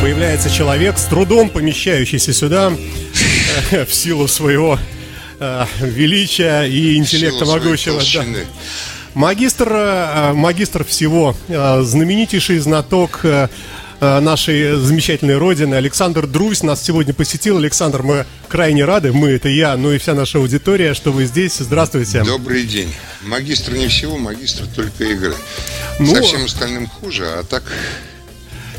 появляется человек, с трудом помещающийся сюда э, в силу своего э, величия и интеллекта могущего. Да. Магистр, э, магистр всего, знаменитейший знаток нашей замечательной родины Александр Друзь нас сегодня посетил. Александр, мы крайне рады, мы это я, ну и вся наша аудитория, что вы здесь. Здравствуйте. Добрый день. Магистр не всего, магистр только игры. Ну, Со всем остальным хуже, а так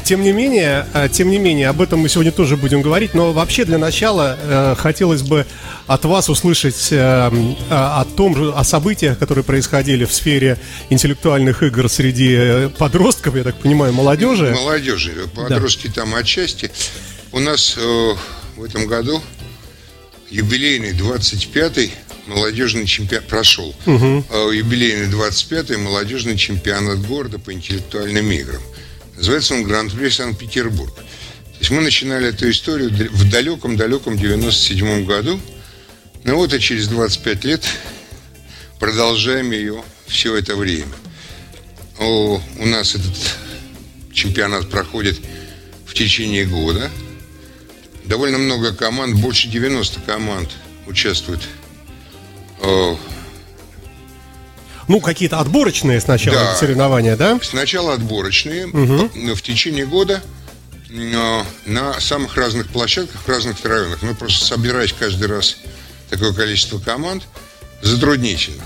Тем не менее, э, тем не менее, об этом мы сегодня тоже будем говорить, но вообще для начала э, хотелось бы от вас услышать э, э, о том о событиях, которые происходили в сфере интеллектуальных игр среди э, подростков, я так понимаю, молодежи. молодежи, подростки там отчасти. У нас э, в этом году юбилейный 25-й молодежный чемпионат прошел. Э, юбилейный 25-й молодежный чемпионат города по интеллектуальным играм. Называется он Гран-при Санкт-Петербург. То есть мы начинали эту историю в далеком-далеком 97 году. Ну вот и через 25 лет продолжаем ее все это время. О, у нас этот чемпионат проходит в течение года. Довольно много команд, больше 90 команд участвуют. Ну, какие-то отборочные сначала Да. соревнования, да? Сначала отборочные, но в течение года э, на самых разных площадках, в разных районах. Мы просто собирать каждый раз такое количество команд затруднительно.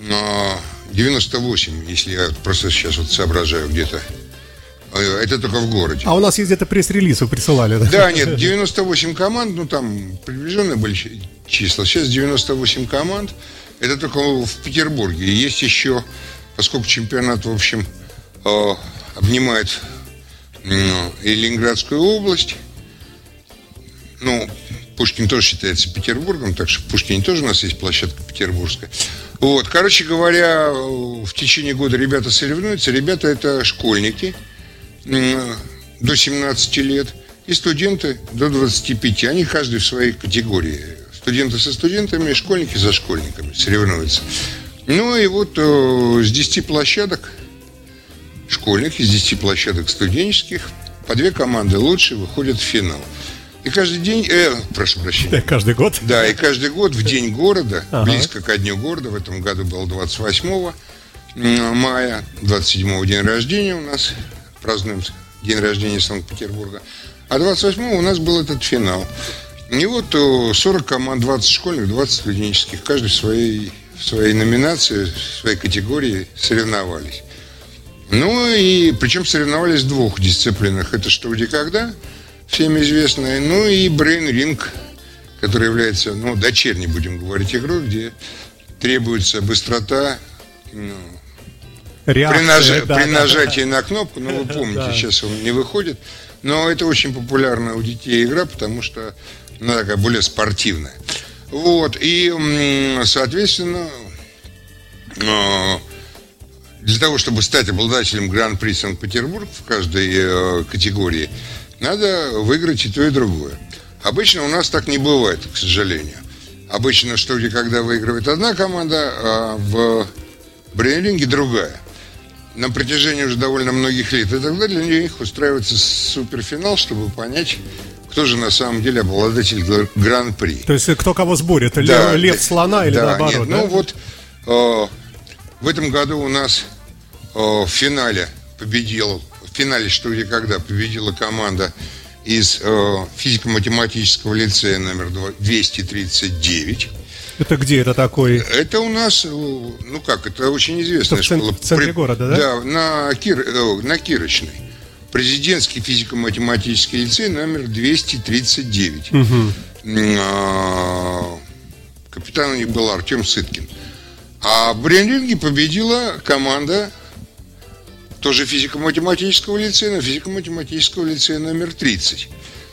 Но 98, если я просто сейчас вот соображаю где-то, э, это только в городе. А у нас есть где-то пресс-релиз, вы присылали, да? Да, нет, 98 команд, ну там приближенные были числа. Сейчас 98 команд. Это только в Петербурге. Есть еще, поскольку чемпионат, в общем, э, обнимает и Ленинградскую область, ну, Пушкин тоже считается Петербургом, так что в Пушкине тоже у нас есть площадка петербургская. Вот, короче говоря, в течение года ребята соревнуются. Ребята это школьники, до 17 лет и студенты до 25. Они каждый в своей категории. Студенты со студентами, школьники со школьниками соревнуются. Ну и вот э, с 10 площадок школьных, из 10 площадок студенческих, по две команды лучше выходят в финал. И каждый день, э, прошу прощения, Каждый год. да, и каждый год в День города, Ага. близко ко Дню города, в этом году был 28 м, мая, 27 день рождения у нас, празднуем день рождения Санкт-Петербурга, а 28 у нас был этот финал. И вот э, 40 команд, 20 школьных, 20 студенческих, каждый в своей, в своей номинации, в своей категории соревновались. Ну и причем соревновались в двух дисциплинах. Это что, где, когда, всем известное. Ну и Brain Ring, который является, ну, дочерней, будем говорить, игрой, где требуется быстрота ну, при, Реакция, нажа- да, при да, нажатии на кнопку, ну, вы помните, Да. сейчас он не выходит. Но это очень популярная у детей игра, потому что она такая более спортивная. Вот, и, соответственно, э, для того, чтобы стать обладателем Гран-при Санкт-Петербург в каждой э, категории, надо выиграть и то, и другое. Обычно у нас так не бывает, к сожалению. Обычно, что где когда выигрывает одна команда, а в брейнринге другая. На протяжении уже довольно многих лет. И тогда для них устраивается суперфинал, чтобы понять, кто же на самом деле обладатель гр- Гран-при. То есть кто кого сборит? Лев, Да, лев да, слона или да, наоборот? нет, да? ну вот э, в этом году у нас э, в финале победил, в финале что где когда победила команда из э, физико-математического лицея номер два- 239. Это где это такой? Это у нас, э, ну как, это очень известная Это в школа. в центре При- города, да? Да, на, Кир, э, на Кирочной. Президентский физико-математический лицей номер 239. М, а, Капитан у них был Артем Сыткин. А в брейнринге победила команда тоже физико-математического лицея, но физико-математического лицея номер 30.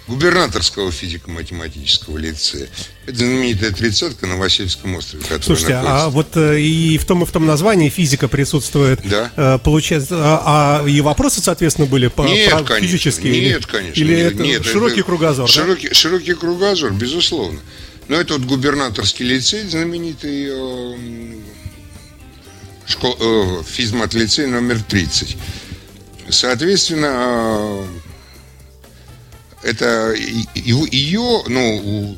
Губернаторского физико-математического лицея. Это знаменитая тридцатка на Васильевском острове, Слушайте, а находится. вот э, и в том и в том названии физика присутствует. Да. Э, Получается, а, а и вопросы, соответственно, были по, Нет, про конечно. физические? Нет, или, конечно. Или нет, это нет, широкий это кругозор? да? Широкий, широкий кругозор, безусловно. Но это вот губернаторский лицей, знаменитый э, школ, э, физмат-лицей номер 30. Соответственно, э, это ее, ну,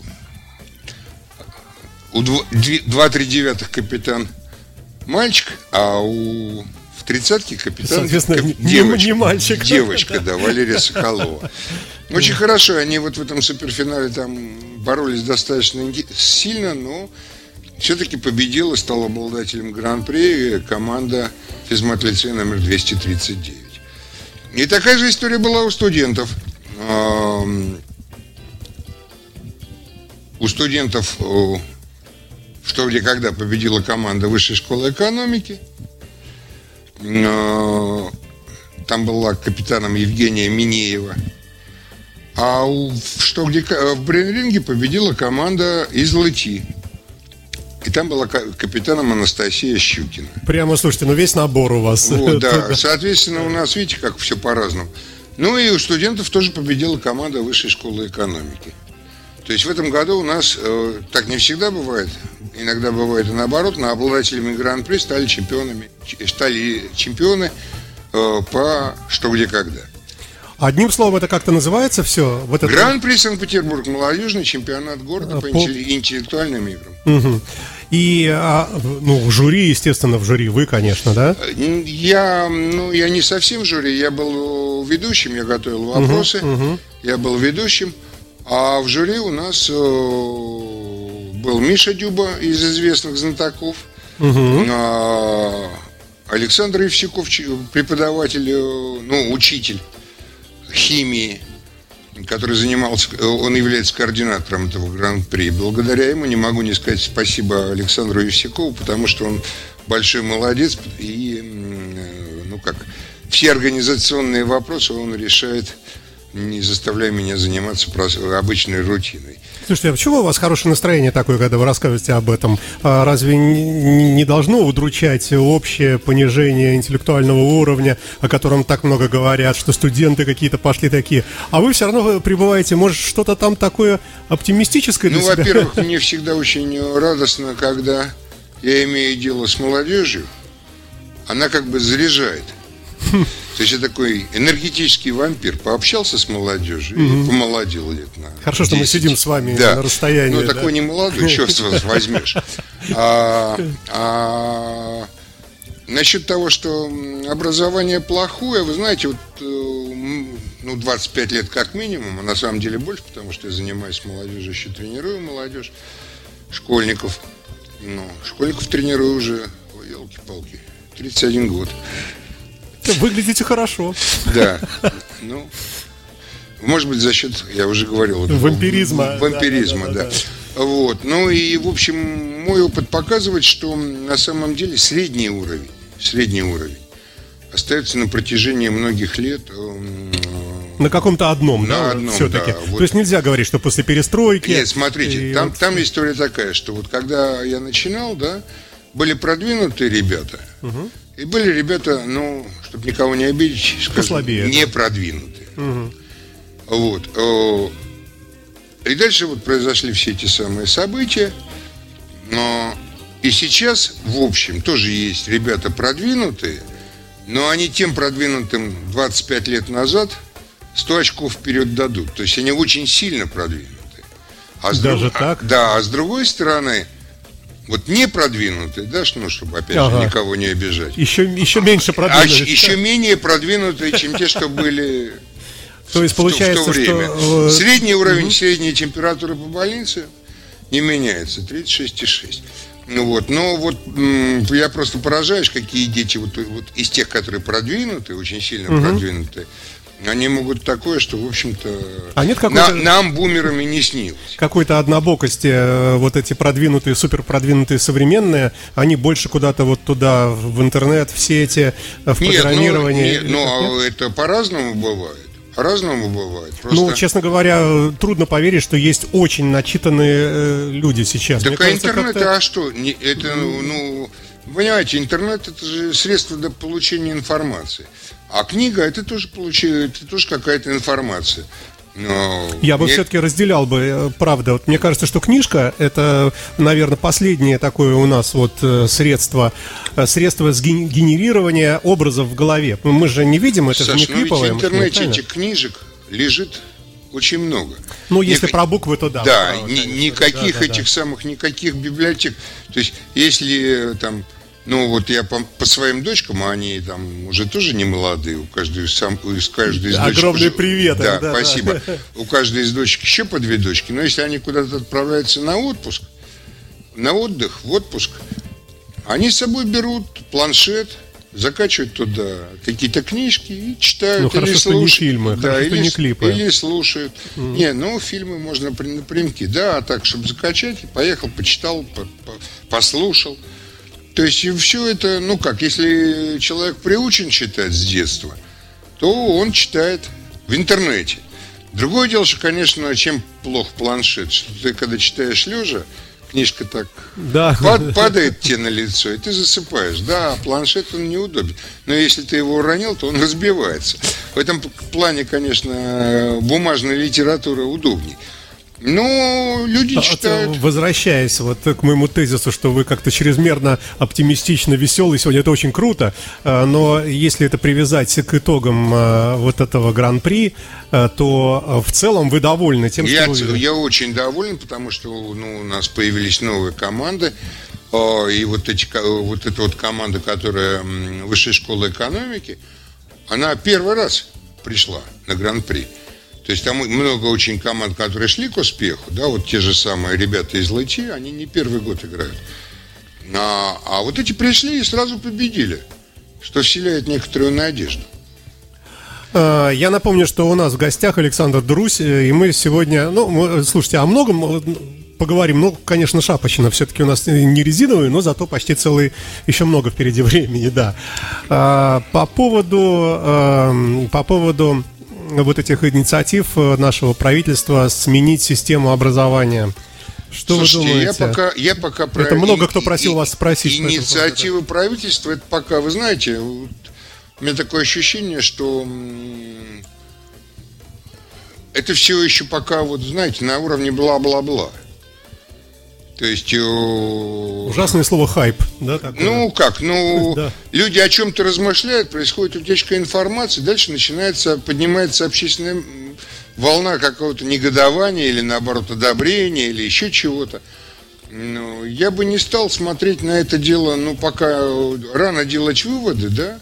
у 2-3 девятых капитан мальчик, а у в тридцатке капитан кап, девочка, не мальчик. Девочка, да, Валерия Соколова. Очень хорошо, они вот в этом суперфинале там боролись достаточно сильно, но все-таки победила, стала обладателем гран-при команда физмат-лицея номер 239. И такая же история была у студентов. У студентов что где когда победила команда Высшей школы экономики. Там была капитаном Евгения Минеева. А у, что где в Брейнринге победила команда из Лыти. И там была капитаном Анастасия Щукина. Прямо, слушайте, ну весь набор у вас. Вот, да. Соответственно, у нас, видите, как все по-разному. Ну и у студентов тоже победила команда Высшей школы экономики. То есть в этом году у нас э, так не всегда бывает. Иногда бывает и наоборот, но обладателями гран-при стали чемпионами, стали чемпионы э, по что где когда. Одним словом, это как-то называется все? Вот это... Гран-при Санкт-Петербург, молодежный чемпионат города а, по, по интеллектуальным играм. Угу. И, а, ну, в жюри, естественно, в жюри вы, конечно, да? Я, ну, я не совсем в жюри, я был ведущим, я готовил вопросы, угу, угу. я был ведущим, а в жюри у нас э, был Миша Дюба из известных знатоков, угу. Александр Евсюков, преподаватель, э, ну, учитель химии, который занимался, он является координатором этого гран-при. Благодаря ему не могу не сказать спасибо Александру Евсякову, потому что он большой молодец и, ну как, все организационные вопросы он решает, не заставляя меня заниматься обычной рутиной. Слушайте, а почему у вас хорошее настроение такое, когда вы рассказываете об этом? А разве не должно удручать общее понижение интеллектуального уровня, о котором так много говорят, что студенты какие-то пошли такие? А вы все равно пребываете, может, что-то там такое оптимистическое для ну, себя? Ну, во-первых, мне всегда очень радостно, когда я имею дело с молодежью, она как бы заряжает. То есть я такой энергетический вампир. Пообщался с молодежью угу. и помолодел лет на Хорошо, 10. что мы сидим с вами да. на расстоянии. Ну, да? такой не молодой, черт возьмешь. А, а, насчет того, что образование плохое, вы знаете, вот э, ну, 25 лет как минимум, а на самом деле больше, потому что я занимаюсь молодежью, еще тренирую молодежь, школьников. Ну, школьников тренирую уже, елки-палки, 31 год. Выглядите хорошо. Да. Ну, может быть, за счет, я уже говорил, вампиризма. Вампиризма, да, да, да, да. Вот. Ну и, в общем, мой опыт показывает, что на самом деле средний уровень, средний уровень остается на протяжении многих лет эм, на каком-то одном, на да, одном, все-таки. Да, вот. То есть нельзя говорить, что после перестройки. Нет, смотрите, там, вот... там история такая, что вот когда я начинал, да, были продвинутые ребята, угу. И были ребята, ну, чтобы никого не обидеть, скажем, не да. продвинутые. Угу. Вот. И дальше вот произошли все эти самые события. Но и сейчас, в общем, тоже есть ребята продвинутые, но они тем продвинутым 25 лет назад 100 очков вперед дадут. То есть они очень сильно продвинуты. А Даже друг... так? Да, а с другой стороны, вот не продвинутые, да, ну, чтобы опять ага. же никого не обижать. Еще, еще меньше продвинутые. А еще менее продвинутые, чем те, что были То есть получается, в то время. Что... Э, Средний уровень, средней температуры по больнице не меняется, 36,6. Ну вот, но вот я просто поражаюсь, какие дети вот, вот из тех, которые продвинуты, очень сильно угу. продвинутые, они могут такое, что, в общем-то, а нет на, нам, бумерами, не снилось. Какой-то однобокости, э, вот эти продвинутые, супер продвинутые современные, они больше куда-то вот туда, в интернет, в сети, э, в нет, программирование? Ну, нет, ну, нет? это по-разному бывает. По-разному бывает. Просто... Ну, честно говоря, трудно поверить, что есть очень начитанные э, люди сейчас. Так Мне а кажется, интернет, а что? Не, это, ну, понимаете, интернет это же средство для получения информации. А книга это тоже получает, это тоже какая-то информация. Но Я бы все-таки разделял бы, э, правда. Вот мне кажется, что книжка это, наверное, последнее такое у нас вот э, средство, э, средство сгенерирования образов в голове. Мы же не видим это, Саш, не клиповое. Ну ведь в интернете этих книжек лежит очень много. Ну, если Ник... про буквы, то да. Да, ни, никаких да, этих да. самых, никаких библиотек. То есть, если там, ну, вот я по, по своим дочкам, а они там уже тоже не молодые, у каждой, сам, у каждой из дочек... Огромный привет. Да, да спасибо. Да. У каждой из дочек еще по две дочки. Но если они куда-то отправляются на отпуск, на отдых, в отпуск, они с собой берут планшет, закачивают туда какие-то книжки и читают. Ну, хорошо, или что слушают, не фильмы, да, хорошо, или, что не клипы. Или слушают. Mm. Не, ну, фильмы можно при, напрямки. Да, а так, чтобы закачать, поехал, почитал, по, по, послушал. То есть, все это, ну как, если человек приучен читать с детства, то он читает в интернете. Другое дело, что, конечно, чем плох планшет, что ты, когда читаешь лежа, книжка так да. пад, падает тебе на лицо, и ты засыпаешь. Да, планшет он неудобен. Но если ты его уронил, то он разбивается. В этом плане, конечно, бумажная литература удобнее. Ну, люди а, читают. Возвращаясь вот к моему тезису, что вы как-то чрезмерно оптимистично веселый сегодня, это очень круто, а, но если это привязать к итогам а, вот этого гран-при, то в целом вы довольны тем, я, что вы... Я очень доволен, потому что ну, у нас появились новые команды, и вот, эти, вот эта вот команда, которая Высшей школы экономики, она первый раз пришла на гран-при. То есть там много очень команд, которые шли к успеху, да, вот те же самые ребята из Лати, они не первый год играют. А, а вот эти пришли и сразу победили, что вселяет некоторую надежду. А, я напомню, что у нас в гостях Александр Друсь, э, и мы сегодня, ну, мы, слушайте, о многом поговорим. Ну, конечно, шапочно, все-таки у нас не резиновый, но зато почти целый, еще много впереди времени, да. По поводу, по поводу вот этих инициатив э, нашего правительства сменить систему образования? Что Слушайте, вы думаете? Я пока, я пока про... Это много кто просил и, вас спросить. Инициативы правительства, это пока, вы знаете, вот, у меня такое ощущение, что это все еще пока, вот знаете, на уровне бла-бла-бла. То есть... Э, Ужасное слово хайп, да? Такое? Ну, как, ну, да. люди о чем-то размышляют, происходит утечка информации, дальше начинается, поднимается общественная волна какого-то негодования или, наоборот, одобрения или еще чего-то. Ну, я бы не стал смотреть на это дело, ну, пока рано делать выводы, да,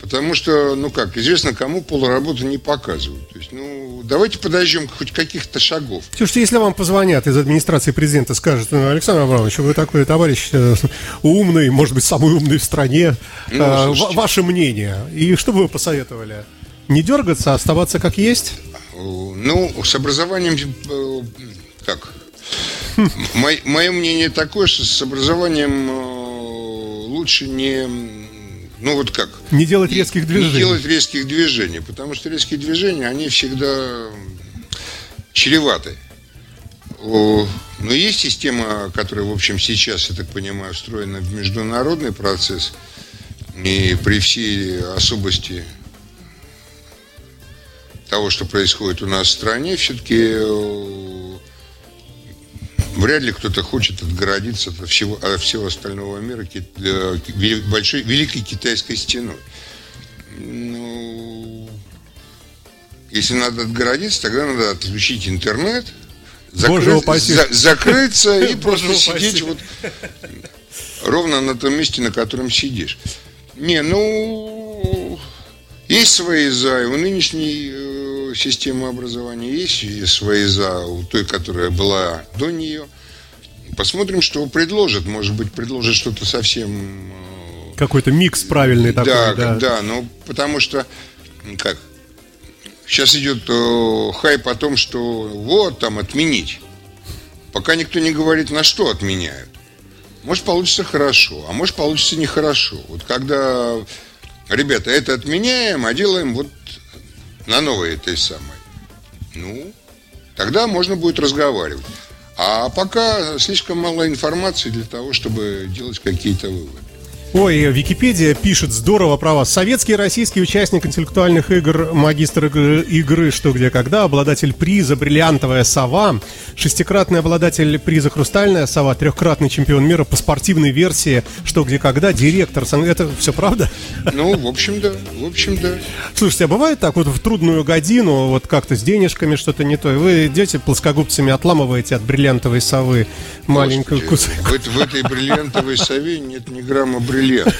Потому что, ну как, известно, кому полуработу не показывают. То есть, ну, давайте подождем хоть каких-то шагов. Слушайте, если вам позвонят из администрации президента, скажут, ну, Александр Абрамович, вы такой товарищ э, умный, может быть, самый умный в стране, ну, а, ваше мнение. И что бы вы посоветовали? Не дергаться, а оставаться как есть? Ну, с образованием, э, как? Мое мнение такое, что с образованием лучше не ну вот как? Не делать резких движений. Не делать резких движений, потому что резкие движения, они всегда чреваты. Но есть система, которая, в общем, сейчас, я так понимаю, встроена в международный процесс, и при всей особости того, что происходит у нас в стране, все-таки Вряд ли кто-то хочет отгородиться от всего, от всего остального мира большой, великой китайской стеной. Ну, если надо отгородиться, тогда надо отключить интернет, закрыть, за, закрыться и просто сидеть вот ровно на том месте, на котором сидишь. Не, ну, есть свои за, и у нынешней системы образования, есть свои за у той, которая была до нее. Посмотрим, что предложит. Может быть, предложит что-то совсем... Э, Какой-то микс правильный такой, да. Да, да, ну, потому что, как, сейчас идет э, хайп о том, что вот, там, отменить. Пока никто не говорит, на что отменяют. Может, получится хорошо, а может, получится нехорошо. Вот когда, ребята, это отменяем, а делаем вот на новой этой самой, ну, тогда можно будет разговаривать. А пока слишком мало информации для того, чтобы делать какие-то выводы. Ой, Википедия пишет здорово про вас. Советский и российский участник интеллектуальных игр, магистр игры, игры «Что, где, когда», обладатель приза «Бриллиантовая сова», шестикратный обладатель приза «Хрустальная сова», трехкратный чемпион мира по спортивной версии «Что, где, когда», директор. Это все правда? Ну, в общем, да. В общем, да. Слушайте, а бывает так вот в трудную годину, вот как-то с денежками что-то не то, и вы идете плоскогубцами, отламываете от бриллиантовой совы маленькую кусок? В, в этой бриллиантовой сове нет ни грамма бриллиантов бриллиант.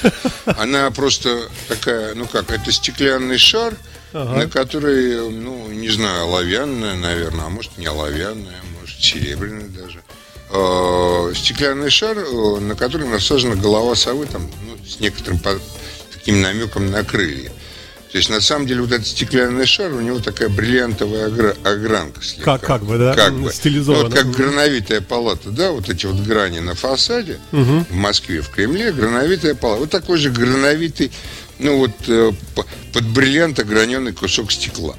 Она просто такая, ну как, это стеклянный шар, ага. на который, ну, не знаю, оловянная, наверное, а может не оловянная, может серебряная даже. Э, стеклянный шар, э, на который насажена голова совы, там, ну, с некоторым по, таким намеком на крылья. То есть, на самом деле, вот этот стеклянный шар, у него такая бриллиантовая огра- огранка слегка. Как, как бы, да? Как бы. Стилизована. Ну, вот как грановитая палата, да, вот эти вот грани на фасаде угу. в Москве, в Кремле, грановитая палата. Вот такой же грановитый, ну вот, э, под бриллиант ограненный кусок стекла.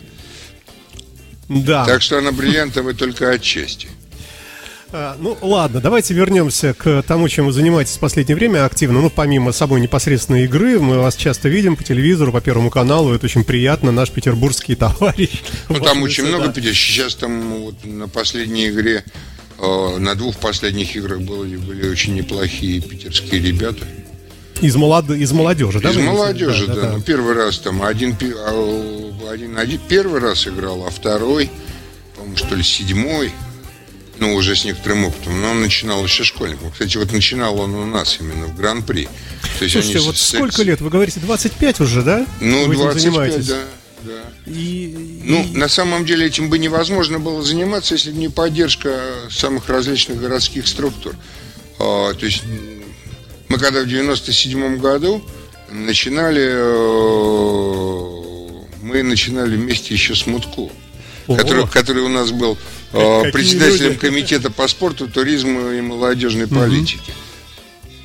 Да. Так что она бриллиантовая только отчасти. А, ну, ладно, давайте вернемся к тому, чем вы занимаетесь в последнее время активно. Ну, помимо собой непосредственной игры, мы вас часто видим по телевизору, по Первому каналу. Это очень приятно, наш петербургский товарищ. Ну, там очень много да. Сейчас там вот на последней игре, э, на двух последних играх были, были очень неплохие питерские ребята. Из, молод... из молодежи, да? Из молодежи, да. да, да. Ну, первый раз там один, а, один, один первый раз играл, а второй, по-моему, что ли, седьмой ну, уже с некоторым опытом, но он начинал еще школьником. Кстати, вот начинал он у нас именно в Гран-при. То есть Слушайте, вот с... сколько лет? Вы говорите, 25 уже, да? Ну, Вы 25, да. Да. И, ну, и... на самом деле этим бы невозможно было заниматься, если бы не поддержка самых различных городских структур. А, то есть мы когда в 97 году начинали, э, мы начинали вместе еще с Мутко, который, который у нас был Э, председателем комитета по спорту, туризму и молодежной политике.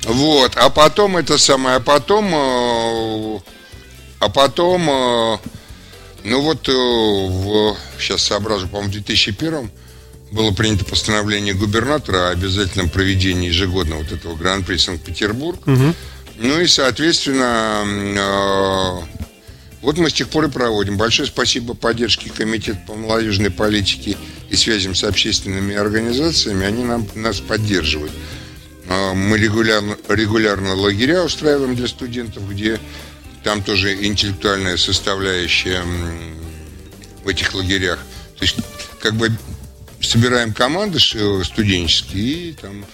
Вот, а потом это самое, а потом, э, а потом, э, ну вот, в, сейчас соображу, по-моему, в 2001 было принято постановление губернатора о обязательном проведении ежегодного вот этого Гран-при Санкт-Петербург. Угу. Ну и, соответственно, вот мы с тех пор и проводим. Большое спасибо поддержке Комитета по молодежной политике и связям с общественными организациями. Они нам, нас поддерживают. А, мы регулярно, регулярно лагеря устраиваем для студентов, где там тоже интеллектуальная составляющая в этих лагерях. То есть, как бы собираем команды э, студенческие и там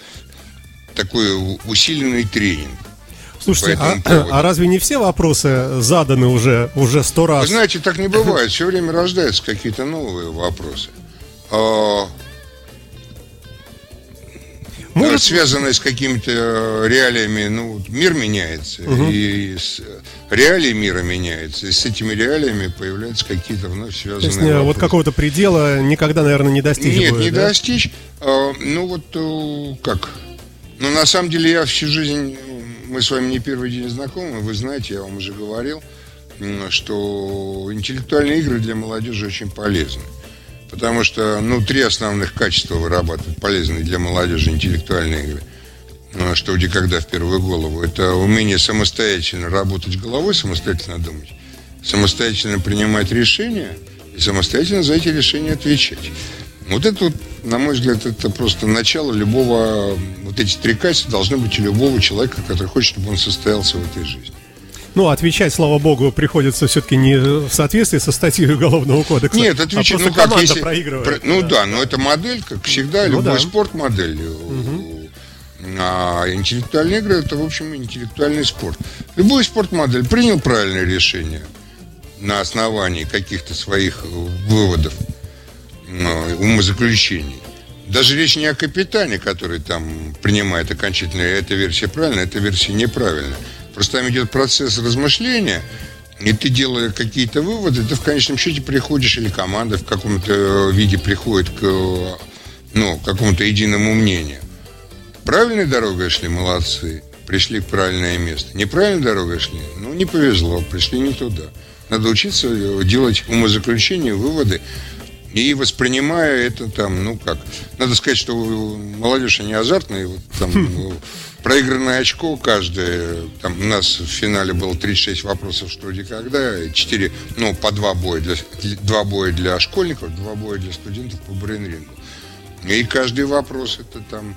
такой усиленный тренинг. Слушайте, а, а разве не все вопросы заданы уже уже сто раз? Вы знаете, так не бывает. Все время рождаются какие-то новые вопросы. А, Может... связанные с какими-то э, реалиями, ну, мир меняется, угу. и с, реалии мира меняются, и с этими реалиями появляются какие-то вновь связанные То есть, вопросы. вот какого-то предела никогда, наверное, не достичь Нет, будет, не да? достичь. А, ну, вот э, как? Ну, на самом деле, я всю жизнь мы с вами не первый день знакомы, вы знаете, я вам уже говорил, что интеллектуальные игры для молодежи очень полезны. Потому что, ну, три основных качества вырабатывают полезные для молодежи интеллектуальные игры. Ну, что где когда в первую голову. Это умение самостоятельно работать головой, самостоятельно думать, самостоятельно принимать решения и самостоятельно за эти решения отвечать. Вот это, вот, на мой взгляд, это просто начало любого... Вот эти три качества должны быть у любого человека, который хочет, чтобы он состоялся в этой жизни. Ну, отвечать, слава богу, приходится все-таки не в соответствии со статьей Уголовного кодекса. Нет, отвечать, а ну как, если... Проигрывает, про, ну да. да, но это модель, как всегда, ну, любой да. спорт модель. Угу. А интеллектуальные игры это, в общем, интеллектуальный спорт. Любой спорт модель принял правильное решение на основании каких-то своих выводов умозаключений. Даже речь не о капитане, который там принимает окончательную, эта версия правильная, эта версия неправильная. Просто там идет процесс размышления, и ты, делая какие-то выводы, ты в конечном счете приходишь, или команда в каком-то э, виде приходит к ну, какому-то единому мнению. Правильной дорогой шли, молодцы, пришли в правильное место. Неправильной дорогой шли, ну, не повезло, пришли не туда. Надо учиться э, делать умозаключения, выводы, и воспринимая это там, ну как, надо сказать, что молодежь, они азартные, вот там ну, проигранное очко каждое, там у нас в финале было 36 вопросов, что где когда, 4, ну по два боя для, два боя для школьников, два боя для студентов по брейн-рингу. И каждый вопрос это там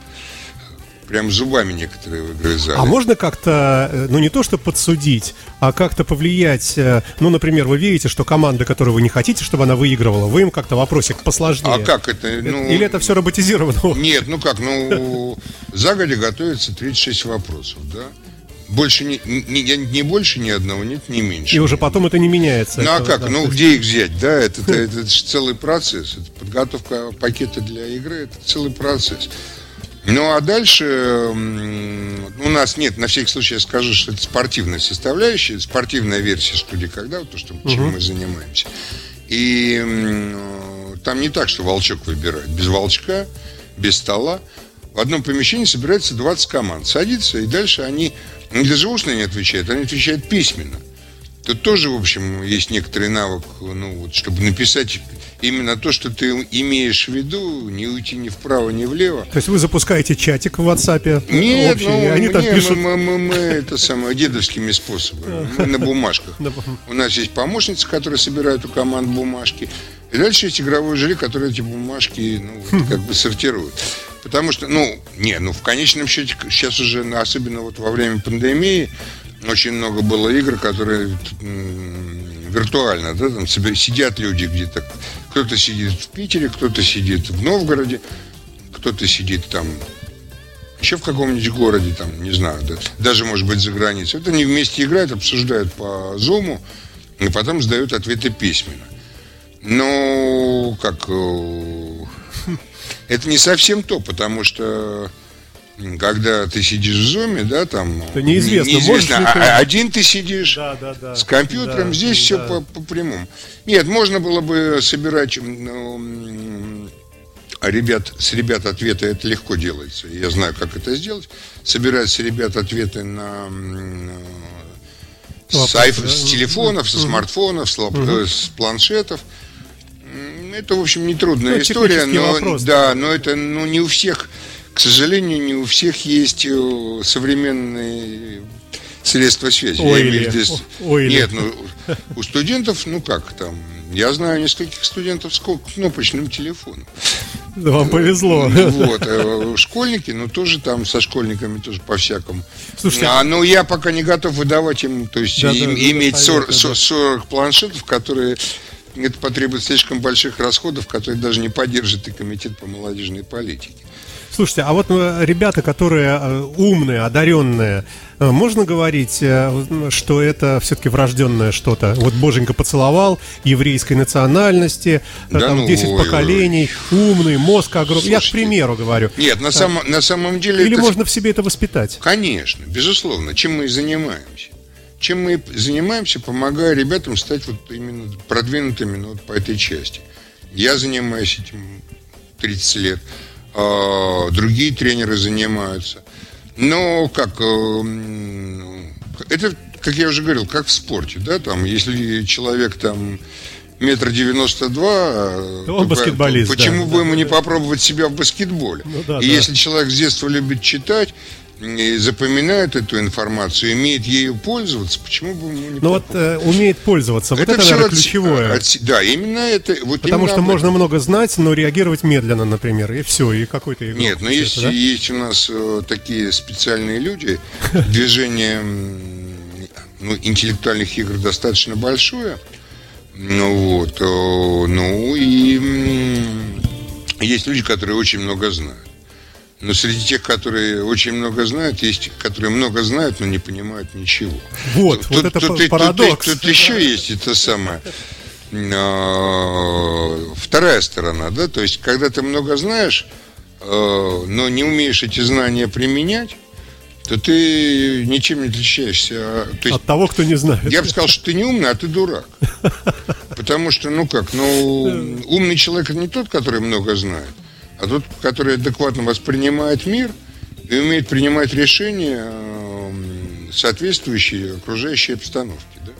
прям зубами некоторые выгрызали. А можно как-то, э, ну не то что подсудить, а как-то повлиять, э, ну, например, вы видите, что команда, которую вы не хотите, чтобы она выигрывала, вы им как-то вопросик посложнее. А как это? Э, ну, Или это все роботизировано? Нет, ну как, ну, загодя готовится 36 вопросов, да? Больше не, не, не больше ни одного, нет, не меньше. И уже потом это не меняется. Ну а как? Да, ну где их взять? Да, это, это, это, это целый процесс. Это подготовка пакета для игры, это целый процесс. Ну, а дальше у нас нет, на всякий случай я скажу, что это спортивная составляющая, спортивная версия студии «Когда», вот то, что, чем угу. мы занимаемся. И там не так, что волчок выбирает. Без волчка, без стола. В одном помещении собирается 20 команд. Садится, и дальше они не даже устно не отвечают, они отвечают письменно. Тут тоже, в общем, есть некоторый навык, ну, вот, чтобы написать именно то, что ты имеешь в виду, не уйти ни вправо, ни влево. То есть вы запускаете чатик в WhatsApp? Нет, общий, ну, они там пишут... мы, мы, мы, мы это самое, дедовскими способами. Мы на бумажках. У нас есть помощница, которая собирает у команд бумажки. И дальше есть игровой жюри, который эти бумажки, ну, вот, как бы сортирует. Потому что, ну, не, ну, в конечном счете, сейчас уже, особенно вот во время пандемии, очень много было игр, которые виртуально, да, там сидят люди где-то. Кто-то сидит в Питере, кто-то сидит в Новгороде, кто-то сидит там еще в каком-нибудь городе, там, не знаю, да, даже, может быть, за границей. Вот они вместе играют, обсуждают по Зуму, и потом сдают ответы письменно. Но, как, э, это не совсем то, потому что когда ты сидишь в зуме, да, там... Это неизвестно. неизвестно а, ты... один ты сидишь да, да, да. с компьютером, да, здесь да. все по, по прямому. Нет, можно было бы собирать... Ну, ребят, с ребят ответы это легко делается. Я знаю, как это сделать. Собирать с ребят ответы на с, айф, с телефонов, со смартфонов, с, лап, угу. с планшетов. Это, в общем, нетрудная ну, история, но, вопрос, да, но это ну, не у всех к сожалению, не у всех есть э, современные средства связи. Ой, Ой, Нет, ну, у студентов, ну как там, я знаю нескольких студентов с кнопочным телефоном. Да вам повезло. Вот, а школьники, ну тоже там со школьниками тоже по-всякому. Слушайте, а, ну я пока не готов выдавать им, то есть да, им, да, иметь 40, да. 40 планшетов, которые это потребует слишком больших расходов, которые даже не поддержит и комитет по молодежной политике. Слушайте, а вот э, ребята, которые э, умные, одаренные, э, можно говорить, что это все-таки врожденное что-то? Вот Боженька поцеловал, еврейской национальности, да там ну, 10 ой, поколений, ой. умный, мозг огромный. Я к примеру говорю. Нет, на, сам, на самом деле... Или это... можно в себе это воспитать? Конечно, безусловно. Чем мы и занимаемся. Чем мы занимаемся, помогая ребятам стать вот именно продвинутыми ну, вот по этой части. Я занимаюсь этим 30 лет. А, другие тренеры занимаются. Но как э, это, как я уже говорил, как в спорте, да, там, если человек там метр девяносто два, он баскетболист. Почему да, бы да, ему да, не попробовать себя в баскетболе? Ну, да, и да. если человек с детства любит читать, запоминает эту информацию, умеет ею пользоваться, почему бы ему не Ну вот э, умеет пользоваться, вот это, это наверное, от, ключевое. От, да, именно это. Вот Потому что можно много знать, но реагировать медленно, например, и все, и какой-то игрок. Нет, но есть, да? есть у нас э, такие специальные люди, движение ну, интеллектуальных игр достаточно большое, ну вот, э, ну и есть люди, которые очень много знают. Но среди тех, которые очень много знают, есть, которые много знают, но не понимают ничего. Вот, тут, вот это тут, парадокс. Тут, тут, тут еще есть это самое. А, вторая сторона, да, то есть, когда ты много знаешь, а, но не умеешь эти знания применять, то ты ничем не отличаешься. А, то есть, От того, кто не знает. Я бы сказал, что ты не умный, а ты дурак. Потому что, ну как, ну, умный человек это не тот, который много знает, а тот, который адекватно воспринимает мир и умеет принимать решения, эм, соответствующие окружающей обстановке. Да?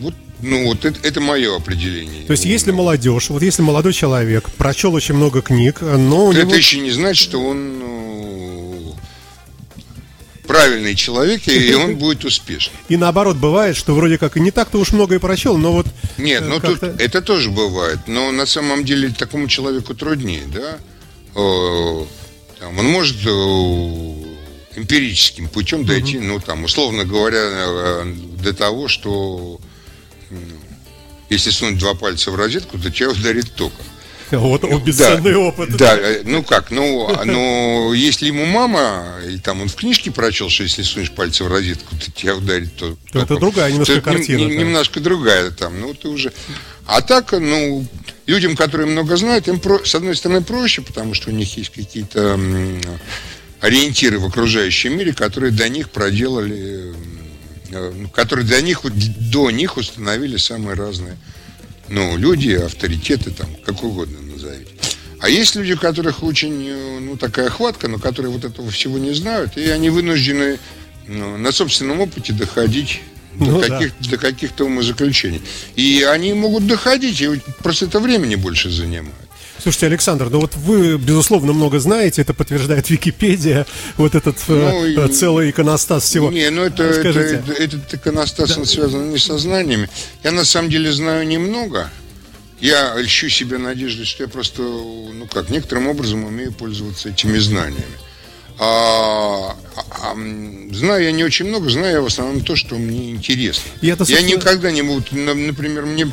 Вот Ну, вот это, это мое определение. То есть, если молодежь, вот если молодой человек прочел очень много книг, но у это него... еще не значит, что он ну, правильный человек, и он будет успешным. И наоборот, бывает, что вроде как и не так-то уж много и прочел, но вот... Нет, ну тут это тоже бывает, но на самом деле такому человеку труднее, да? Он может эмпирическим путем дойти, ну там, условно говоря, э, до того, что если сунуть два пальца в розетку, то тебя ударит током. Вот он бесценный да, опыт. Да, э, ну как, ну, ну, если ему мама, и там он в книжке прочел, что если сунешь пальцы в розетку, то тебя ударит то. То это другая немножко то картина. Не, немножко другая там, ну ты уже. А так, ну, людям, которые много знают, им про, с одной стороны проще, потому что у них есть какие-то ориентиры в окружающем мире, которые до них проделали, э, которые для них, до них установили самые разные ну, люди, авторитеты, там, как угодно назовите. А есть люди, у которых очень, э, ну, такая хватка, но которые вот этого всего не знают, и они вынуждены ну, на собственном опыте доходить ну, до, каких, да. до каких-то умозаключений. И они могут доходить, и просто это времени больше занимает. Слушайте, Александр, ну вот вы, безусловно, много знаете, это подтверждает Википедия, вот этот э, ну, э, целый иконостас всего. Не, ну это, это, это, этот иконостас, да. он связан не со знаниями. Я на самом деле знаю немного. Я льщу себе надеждой, что я просто, ну как, некоторым образом умею пользоваться этими знаниями. А, а, а, знаю я не очень много, знаю я в основном то, что мне интересно. Я, собственно... я никогда не буду, например, мне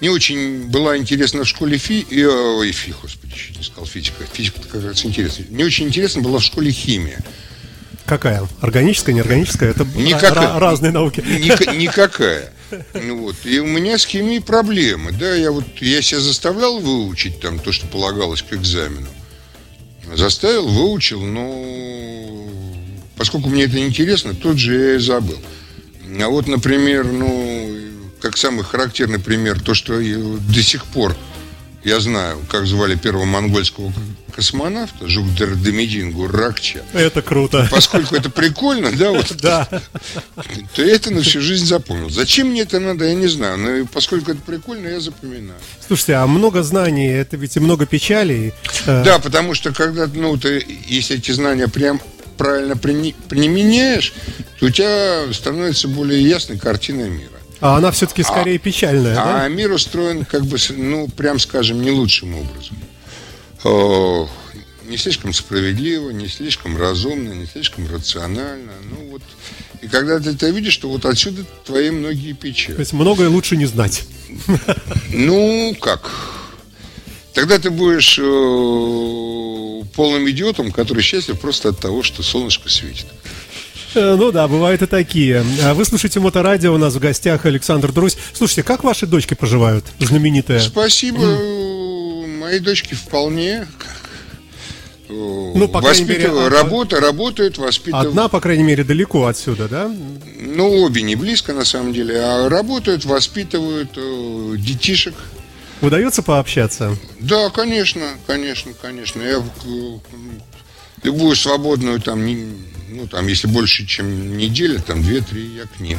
не очень была интересна в школе фи... Э, ой, фи, господи, не сказал физика. Физика как раз интересно. Не очень интересно была в школе химия. Какая? Органическая, неорганическая? Это никакая, разные науки. Ни, никакая. Ну, вот. И у меня с химией проблемы. Да, я вот я себя заставлял выучить там то, что полагалось к экзамену. Заставил, выучил, но поскольку мне это интересно, тут же я и забыл. А вот, например, ну, как самый характерный пример, то, что до сих пор я знаю, как звали первого монгольского космонавта, Жугдер Демидин Гуракча. Это круто. Поскольку это прикольно, да, вот, да. то я это на всю жизнь запомнил. Зачем мне это надо, я не знаю, но поскольку это прикольно, я запоминаю. Слушайте, а много знаний, это ведь и много печалей. Э. Да, потому что когда, ну, ты, если эти знания прям правильно применяешь, то у тебя становится более ясной картина мира. А она все-таки а скорее а, печальная, а да? мир устроен, как бы, ну, прям скажем, не лучшим образом. О, не слишком справедливо, не слишком разумно, не слишком рационально. Ну вот. И когда ты это видишь, то вот отсюда твои многие печали. То есть многое лучше не знать. Ну, как? Тогда ты будешь э, полным идиотом, который счастлив просто от того, что солнышко светит. Э, ну да, бывают и такие. А вы слушаете Моторадио, у нас в гостях Александр Друзь. Слушайте, как ваши дочки поживают, знаменитые? Спасибо, мои дочки вполне ну, по мере, работа, работают, воспитывают. Одна, по крайней мере, далеко отсюда, да? Ну, обе не близко, на самом деле, а работают, воспитывают э, детишек. Удается пообщаться? Да, конечно, конечно, конечно. Я любую свободную там ну, там, если больше, чем неделя, там, две-три, я к ним.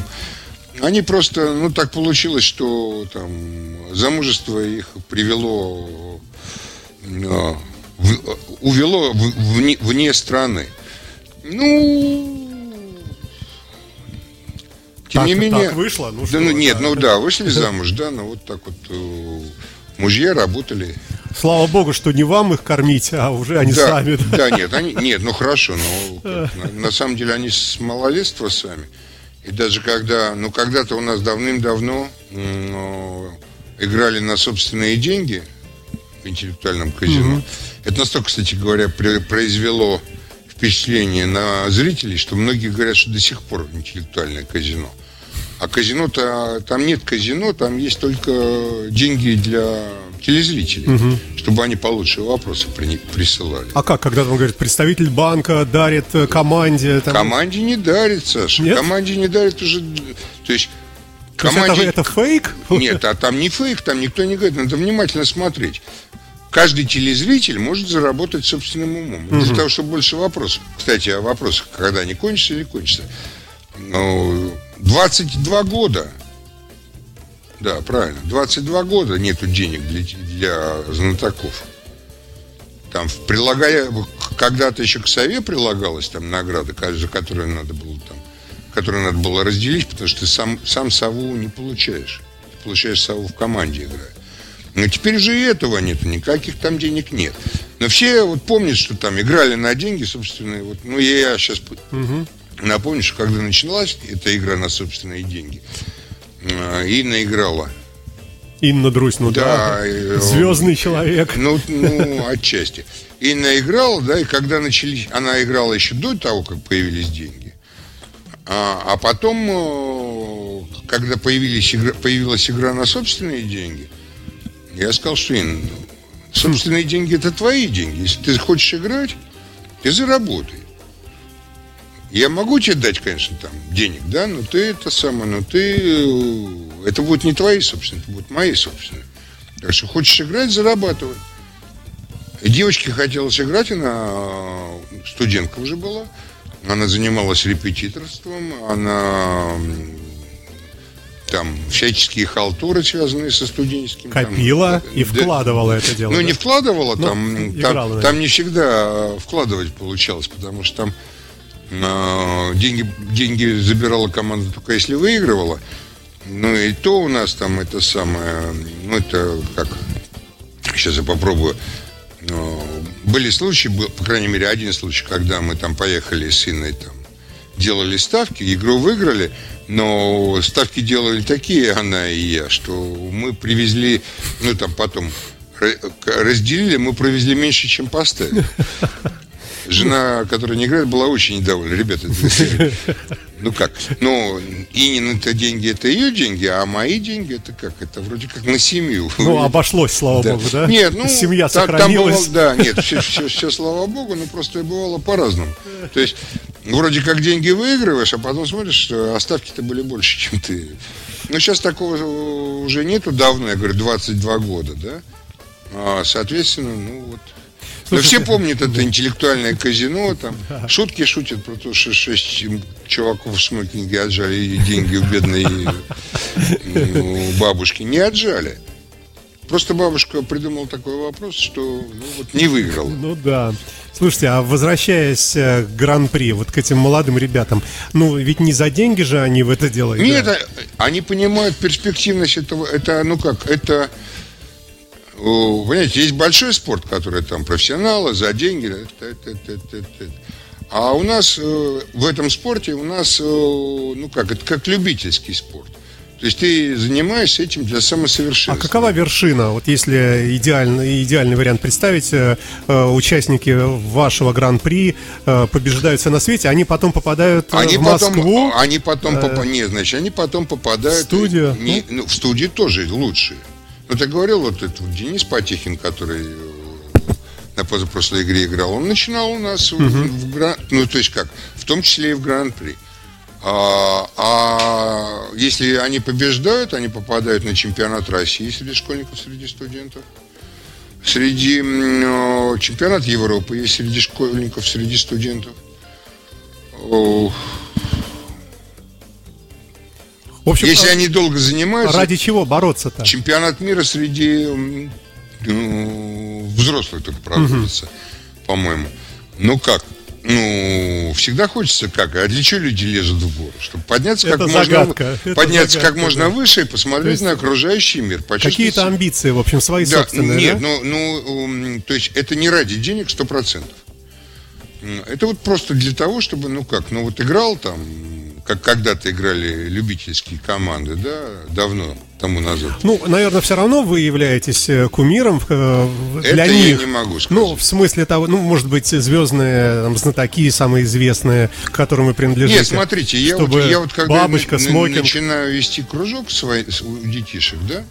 Они просто, ну, так получилось, что там замужество их привело, э, в, увело в, вне, вне страны. Ну, тем так, не менее... Так вышло? Ну, да, что, ну, нет, да. ну да, вышли замуж, да, но вот так вот э, мужья работали Слава богу, что не вам их кормить, а уже они да, сами. Да, да нет, они, нет, ну хорошо, но на, на самом деле они с малолетства сами. И даже когда, ну когда-то у нас давным-давно ну, играли на собственные деньги в интеллектуальном казино. Угу. Это настолько, кстати говоря, произвело впечатление на зрителей, что многие говорят, что до сих пор интеллектуальное казино. А казино-то, там нет казино, там есть только деньги для телезрителей, угу. чтобы они получше вопросы при, присылали. А как, когда он говорит, представитель банка дарит э, команде? Там... Команде не дарит, Саша. Нет? Команде не дарит уже... То есть команде... это, это фейк? Нет, а там не фейк, там никто не говорит, надо внимательно смотреть. Каждый телезритель может заработать собственным умом. Угу. Для того, чтобы больше вопросов. Кстати, о вопросах, когда они кончатся или кончатся. Ну, 22 года Да, правильно. 22 года нету денег для, для знатоков. Там прилагая, когда-то еще к сове прилагалась там награда, за которую надо было там, которую надо было разделить, потому что ты сам, сам сову не получаешь. Ты получаешь сову в команде играя. Но теперь уже и этого нет, никаких там денег нет. Но все вот помнят, что там играли на деньги собственные. Вот, ну, я сейчас угу. Напомню, что когда начиналась эта игра на собственные деньги, э, Инна играла. Инна Друсь, ну да, да э, звездный человек. Ну, ну, отчасти. Инна играла, да, и когда начались, она играла еще до того, как появились деньги. А, а потом, э, когда появились, появилась игра на собственные деньги, я сказал, что Инна, собственные деньги это твои деньги. Если ты хочешь играть, ты заработай. Я могу тебе дать, конечно, там денег, да, но ты это самое, но ты э, это будет не твои собственные, это будут мои собственные. Так что хочешь играть, зарабатывай. Девочке хотелось играть, она э, студентка уже была. Она занималась репетиторством, она там всяческие халтуры, связанные со студенческим. Копила там, и да, вкладывала это дело. Ну, да? не вкладывала, ну, там, там, там не всегда вкладывать получалось, потому что там э, деньги, деньги забирала команда только если выигрывала. Ну и то у нас там это самое, ну это как, сейчас я попробую. Э, были случаи, был, по крайней мере, один случай, когда мы там поехали с сыном там, делали ставки, игру выиграли, но ставки делали такие, она и я, что мы привезли, ну там потом разделили, мы провезли меньше, чем поставили. Жена, которая не играет, была очень недовольна. Ребята, ну как? Ну, Инин это деньги, это ее деньги, а мои деньги это как? Это вроде как на семью. Ну, обошлось, слава да. богу, да? Нет, ну, семья так, сохранилась. Там да, нет, все, все, все, слава богу, но просто бывало по-разному. То есть, вроде как деньги выигрываешь, а потом смотришь, что оставки-то были больше, чем ты. Ну, сейчас такого уже нету давно, я говорю, 22 года, да? А, соответственно, ну вот но все помнят это интеллектуальное казино, там шутки шутят про то, что шесть чуваков в смокинге отжали деньги у бедной ну, бабушки. Не отжали. Просто бабушка придумала такой вопрос, что ну, вот не выиграл. Ну да. Слушайте, а возвращаясь э, к Гран-при, вот к этим молодым ребятам, ну ведь не за деньги же они в это дело играют. Нет, они понимают перспективность этого. Это, ну как, это понимаете, есть большой спорт, который там профессионалы за деньги. А у нас э, в этом спорте у нас, э, ну как, это как любительский спорт. То есть ты занимаешься этим для самосовершенствования. А какова вершина? Вот если идеальный, идеальный вариант представить, э, участники вашего гран-при э, побеждаются на свете, они потом попадают они в Москву? Потом, они потом, э, поп... не, значит, они потом попадают... В студию? Не, ну, в студии тоже лучшие. Ну, ты говорил, вот этот вот Денис Потехин, который э, на позапрошлой игре играл, он начинал у нас угу. в, в гран... ну, то есть как, в том числе и в Гран-при. А, а если они побеждают, они попадают на чемпионат России среди школьников, среди студентов. Среди э, чемпионат Европы есть среди школьников, среди студентов. В общем, Если а они долго занимаются... Ради чего бороться-то? Чемпионат мира среди ну, взрослых только проводится, угу. по-моему. Ну как? Ну, всегда хочется как? А для чего люди лезут в горы? Чтобы подняться как загадка. можно, Это подняться загадка, как можно да. выше и посмотреть есть, на окружающий мир. Какие-то амбиции, в общем, свои да, собственные. Нет, да? ну, ну, то есть это не ради денег сто процентов. Это вот просто для того, чтобы, ну как, ну вот играл там как когда-то играли любительские команды, да, давно тому назад. Ну, наверное, все равно вы являетесь э, кумиром э, для Это них. я не могу сказать. Ну, в смысле того, ну, может быть, звездные там, знатоки, самые известные, к которым вы принадлежите. Нет, смотрите, я вот, я вот когда бабочка, на, начинаю вести кружок свои, у детишек, да,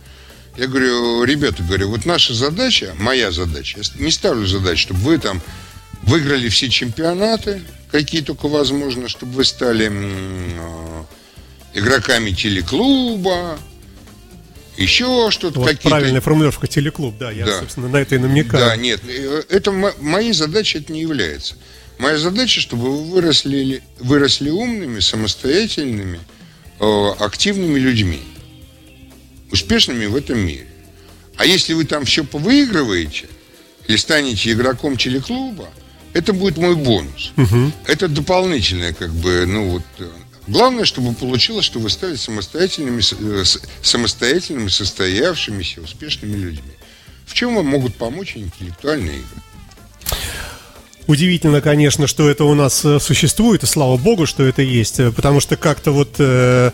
я говорю, ребята, говорю, вот наша задача, моя задача, я не ставлю задачу, чтобы вы там выиграли все чемпионаты, какие только возможно, чтобы вы стали а, игроками телеклуба, еще что-то. Вот какие-то... правильная формулировка телеклуб, да, я, да. собственно, на это и намекаю. Да, нет, э, это моей задачей это не является. Моя задача, чтобы вы выросли, выросли умными, самостоятельными, активными людьми. успешными в этом мире. А если вы там все повыигрываете, или станете игроком телеклуба, это будет мой бонус. Угу. Это дополнительное, как бы, ну вот. Э, главное, чтобы получилось, что вы стали самостоятельными, э, самостоятельными, состоявшимися, успешными людьми. В чем вам могут помочь интеллектуальные игры? Удивительно, конечно, что это у нас э, существует, и слава богу, что это есть, потому что как-то вот э, Э,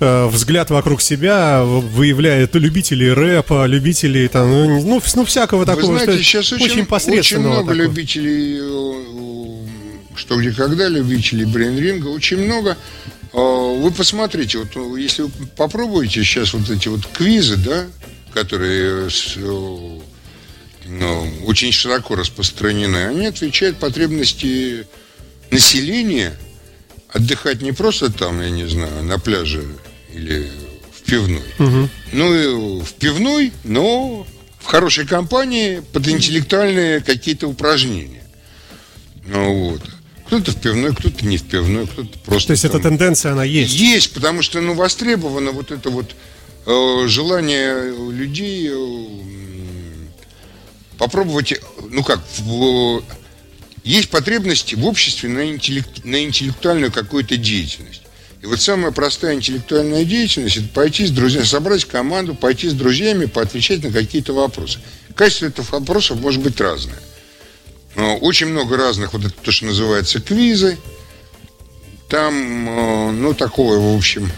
взгляд вокруг себя выявляет любителей рэпа, любителей там, ну, ну, ну всякого такого. Вы знаете, сейчас очень, очень посредственного. Очень много такого. любителей, э, что где когда, любителей брейнринга, очень много. Э, вы посмотрите, вот если вы попробуете сейчас вот эти вот квизы, да, которые ну, очень широко распространены, они отвечают потребности населения – отдыхать не просто там, я не знаю, на пляже или в пивной. Угу. Ну, в пивной, но в хорошей компании под интеллектуальные какие-то упражнения. Ну, вот. Кто-то в пивной, кто-то не в пивной, кто-то просто... То есть там... эта тенденция, она есть? Есть, потому что, ну, востребовано вот это вот э, желание людей э, попробовать, ну как, в, есть потребность в обществе на, интеллект, на интеллектуальную какую-то деятельность. И вот самая простая интеллектуальная деятельность – это пойти с друзьями, собрать команду, пойти с друзьями, поотвечать на какие-то вопросы. Качество этих вопросов может быть разное. Но очень много разных, вот это то, что называется квизы. Там, э, ну, такого, в общем,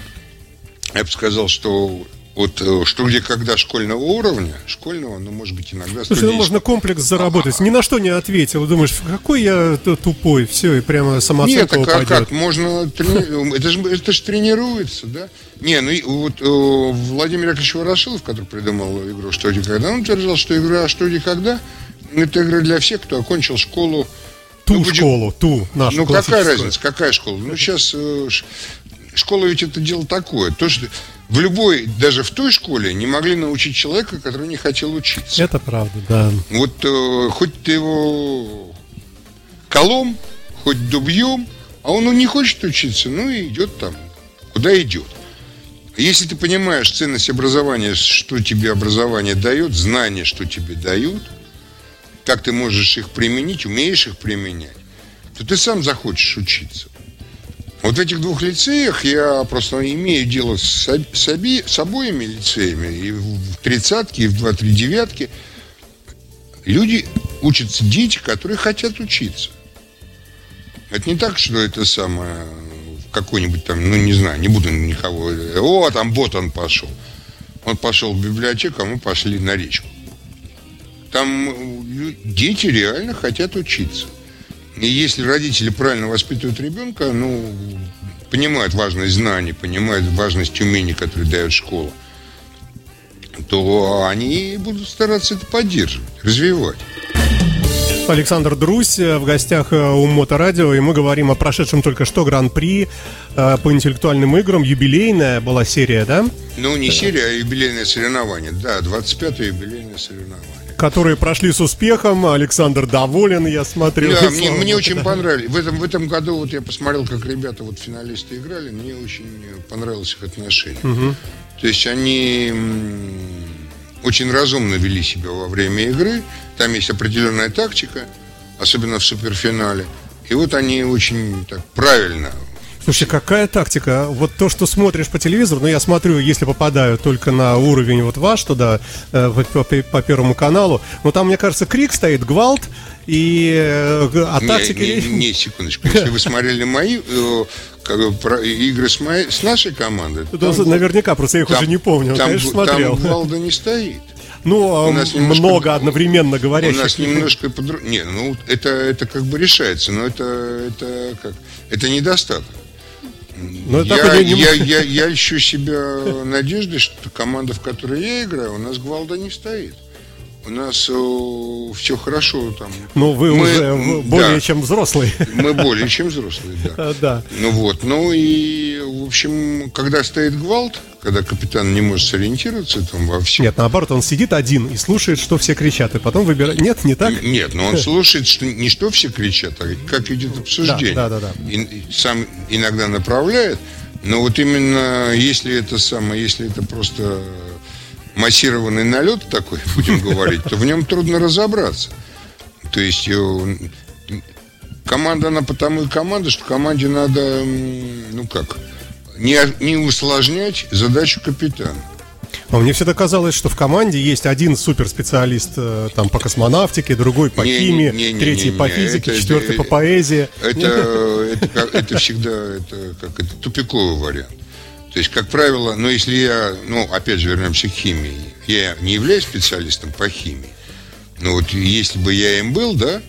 я бы сказал, что вот э, что где когда школьного уровня, школьного, ну, может быть, иногда... Слушай, ну, можно комплекс заработать. Ни на что не ответил. Думаешь, какой я тупой, все, и прямо самооценка Нет, так, упадет. как, можно... Трени... Это же это ж тренируется, да? Не, ну, вот э, Владимир Яковлевич Ворошилов, который придумал игру «Что где когда», он утверждал, что игра «Что где когда» это игра для всех, кто окончил школу Ту ну, школу, ту нашу Ну, какая разница, какая школа? Ну, сейчас э, школа ведь это дело такое. То, что в любой, даже в той школе, не могли научить человека, который не хотел учиться. Это правда, да. Вот э, хоть ты его колом, хоть дубьем, а он ну, не хочет учиться, ну и идет там, куда идет. Если ты понимаешь ценность образования, что тебе образование дает, знания, что тебе дают, как ты можешь их применить, умеешь их применять, то ты сам захочешь учиться. Вот в этих двух лицеях я просто имею дело с, с, оби, с обоими лицеями, и в тридцатке, и в два-три девятке. Люди учатся, дети, которые хотят учиться. Это не так, что это самое, какой-нибудь там, ну не знаю, не буду никого, о, там бот он пошел. Он пошел в библиотеку, а мы пошли на речку. Там э, дети реально хотят учиться. И если родители правильно воспитывают ребенка, ну, понимают важность знаний, понимают важность умений, которые дает школа, то они будут стараться это поддерживать, развивать. Александр Друсь э, в гостях э, у Моторадио, и мы говорим о прошедшем только что Гран-при э, по интеллектуальным играм. Юбилейная была серия, да? Ну, не серия, а юбилейное соревнование. Да, 25-е юбилейное соревнование которые прошли с успехом. Александр доволен, я смотрел. Да, мне, мне очень понравилось. В этом, в этом году вот я посмотрел, как ребята, вот финалисты играли, мне очень понравилось их отношение. Угу. То есть они очень разумно вели себя во время игры. Там есть определенная тактика, особенно в суперфинале. И вот они очень так правильно Слушай, какая тактика? Вот то, что смотришь по телевизору, ну я смотрю, если попадаю только на уровень вот ваш туда, э, по, по, по первому каналу, но там, мне кажется, крик стоит, гвалт, и э, а тактика... Не, не, не, секундочку, если вы смотрели мои э, игры с, моей, с нашей командой... Там, наверняка, просто я их там, уже не помню, там, конечно, смотрел. Там гвалда не стоит. Ну, у нас немножко, много одновременно говорящих. У нас немножко подруг... Не, ну это, это как бы решается, но это, это как... Это недостаток. Но я, не... я, я, я ищу себя надеждой, что команда, в которой я играю, у нас гвалда не стоит. У нас э, все хорошо там. Ну, вы мы, уже более да, чем взрослый. Мы более чем взрослые, да. да. Ну вот, ну и, в общем, когда стоит гвалт, когда капитан не может сориентироваться там во всем. Нет, наоборот, он сидит один и слушает, что все кричат, и потом выбирает. Нет, не так? Нет, но он слушает, что не что все кричат, а как идет обсуждение. Да, да, да. да. И, сам иногда направляет, но вот именно если это самое, если это просто массированный налет такой, будем говорить, то в нем трудно разобраться. То есть э, команда, она потому и команда, что команде надо, ну как, не, не усложнять задачу капитана. А мне всегда казалось, что в команде есть один суперспециалист э, там по космонавтике, другой по не, химии, не, не, третий по физике, это, четвертый это, по поэзии. Это, это, это всегда это, как, это тупиковый вариант. То есть, как правило, ну, если я, ну, опять же, вернемся к химии, я не являюсь специалистом по химии, но вот если бы я им был, да,